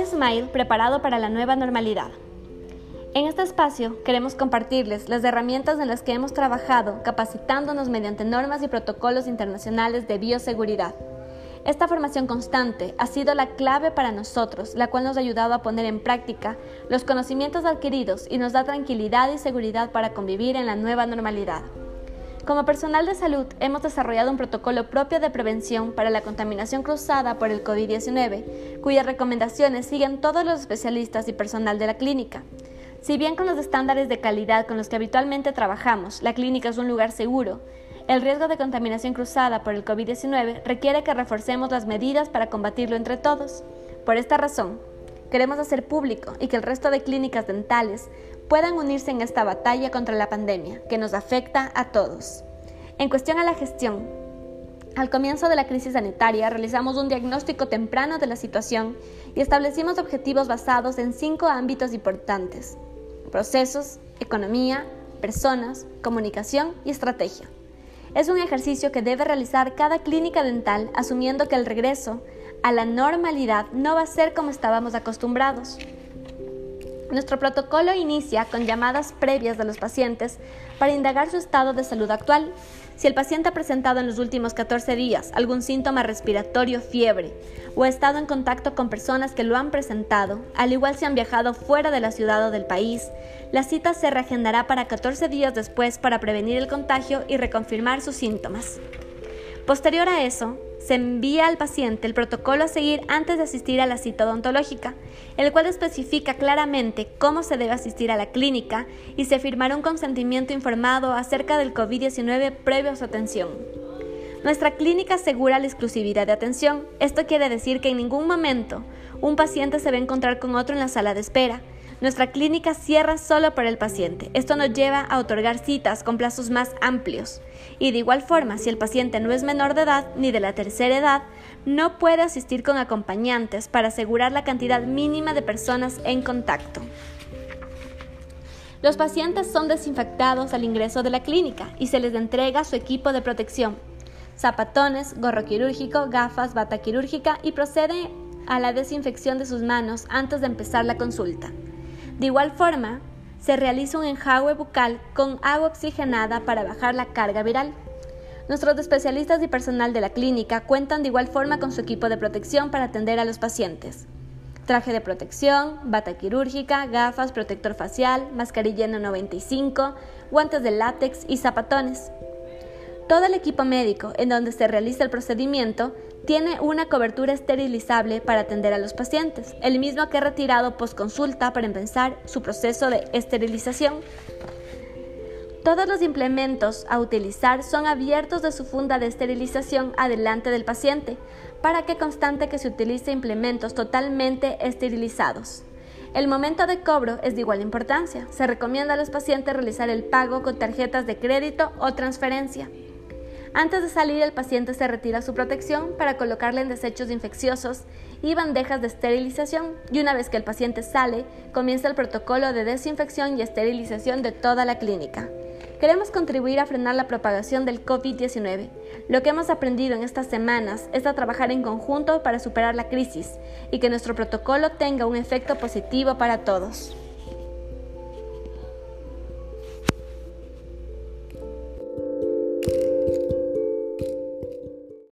iSmile preparado para la nueva normalidad. En este espacio queremos compartirles las herramientas en las que hemos trabajado capacitándonos mediante normas y protocolos internacionales de bioseguridad. Esta formación constante ha sido la clave para nosotros, la cual nos ha ayudado a poner en práctica los conocimientos adquiridos y nos da tranquilidad y seguridad para convivir en la nueva normalidad. Como personal de salud hemos desarrollado un protocolo propio de prevención para la contaminación cruzada por el COVID-19, cuyas recomendaciones siguen todos los especialistas y personal de la clínica. Si bien con los estándares de calidad con los que habitualmente trabajamos, la clínica es un lugar seguro, el riesgo de contaminación cruzada por el COVID-19 requiere que reforcemos las medidas para combatirlo entre todos. Por esta razón, queremos hacer público y que el resto de clínicas dentales puedan unirse en esta batalla contra la pandemia, que nos afecta a todos. En cuestión a la gestión, al comienzo de la crisis sanitaria realizamos un diagnóstico temprano de la situación y establecimos objetivos basados en cinco ámbitos importantes procesos, economía, personas, comunicación y estrategia. Es un ejercicio que debe realizar cada clínica dental asumiendo que el regreso a la normalidad no va a ser como estábamos acostumbrados. Nuestro protocolo inicia con llamadas previas de los pacientes para indagar su estado de salud actual si el paciente ha presentado en los últimos 14 días algún síntoma respiratorio, fiebre, o ha estado en contacto con personas que lo han presentado, al igual si han viajado fuera de la ciudad o del país, la cita se reagendará para 14 días después para prevenir el contagio y reconfirmar sus síntomas. Posterior a eso, se envía al paciente el protocolo a seguir antes de asistir a la cita odontológica, el cual especifica claramente cómo se debe asistir a la clínica y se firmará un consentimiento informado acerca del COVID-19 previo a su atención. Nuestra clínica asegura la exclusividad de atención. Esto quiere decir que en ningún momento un paciente se va a encontrar con otro en la sala de espera. Nuestra clínica cierra solo para el paciente. Esto nos lleva a otorgar citas con plazos más amplios. Y de igual forma, si el paciente no es menor de edad ni de la tercera edad, no puede asistir con acompañantes para asegurar la cantidad mínima de personas en contacto. Los pacientes son desinfectados al ingreso de la clínica y se les entrega su equipo de protección, zapatones, gorro quirúrgico, gafas, bata quirúrgica y procede a la desinfección de sus manos antes de empezar la consulta. De igual forma, se realiza un enjague bucal con agua oxigenada para bajar la carga viral. Nuestros especialistas y personal de la clínica cuentan de igual forma con su equipo de protección para atender a los pacientes. Traje de protección, bata quirúrgica, gafas, protector facial, mascarilla N95, guantes de látex y zapatones. Todo el equipo médico en donde se realiza el procedimiento tiene una cobertura esterilizable para atender a los pacientes, el mismo que ha retirado postconsulta para empezar su proceso de esterilización. Todos los implementos a utilizar son abiertos de su funda de esterilización adelante del paciente, para que constante que se utilice implementos totalmente esterilizados. El momento de cobro es de igual importancia. Se recomienda a los pacientes realizar el pago con tarjetas de crédito o transferencia. Antes de salir, el paciente se retira su protección para colocarle en desechos infecciosos y bandejas de esterilización y una vez que el paciente sale, comienza el protocolo de desinfección y esterilización de toda la clínica. Queremos contribuir a frenar la propagación del COVID-19. Lo que hemos aprendido en estas semanas es a trabajar en conjunto para superar la crisis y que nuestro protocolo tenga un efecto positivo para todos.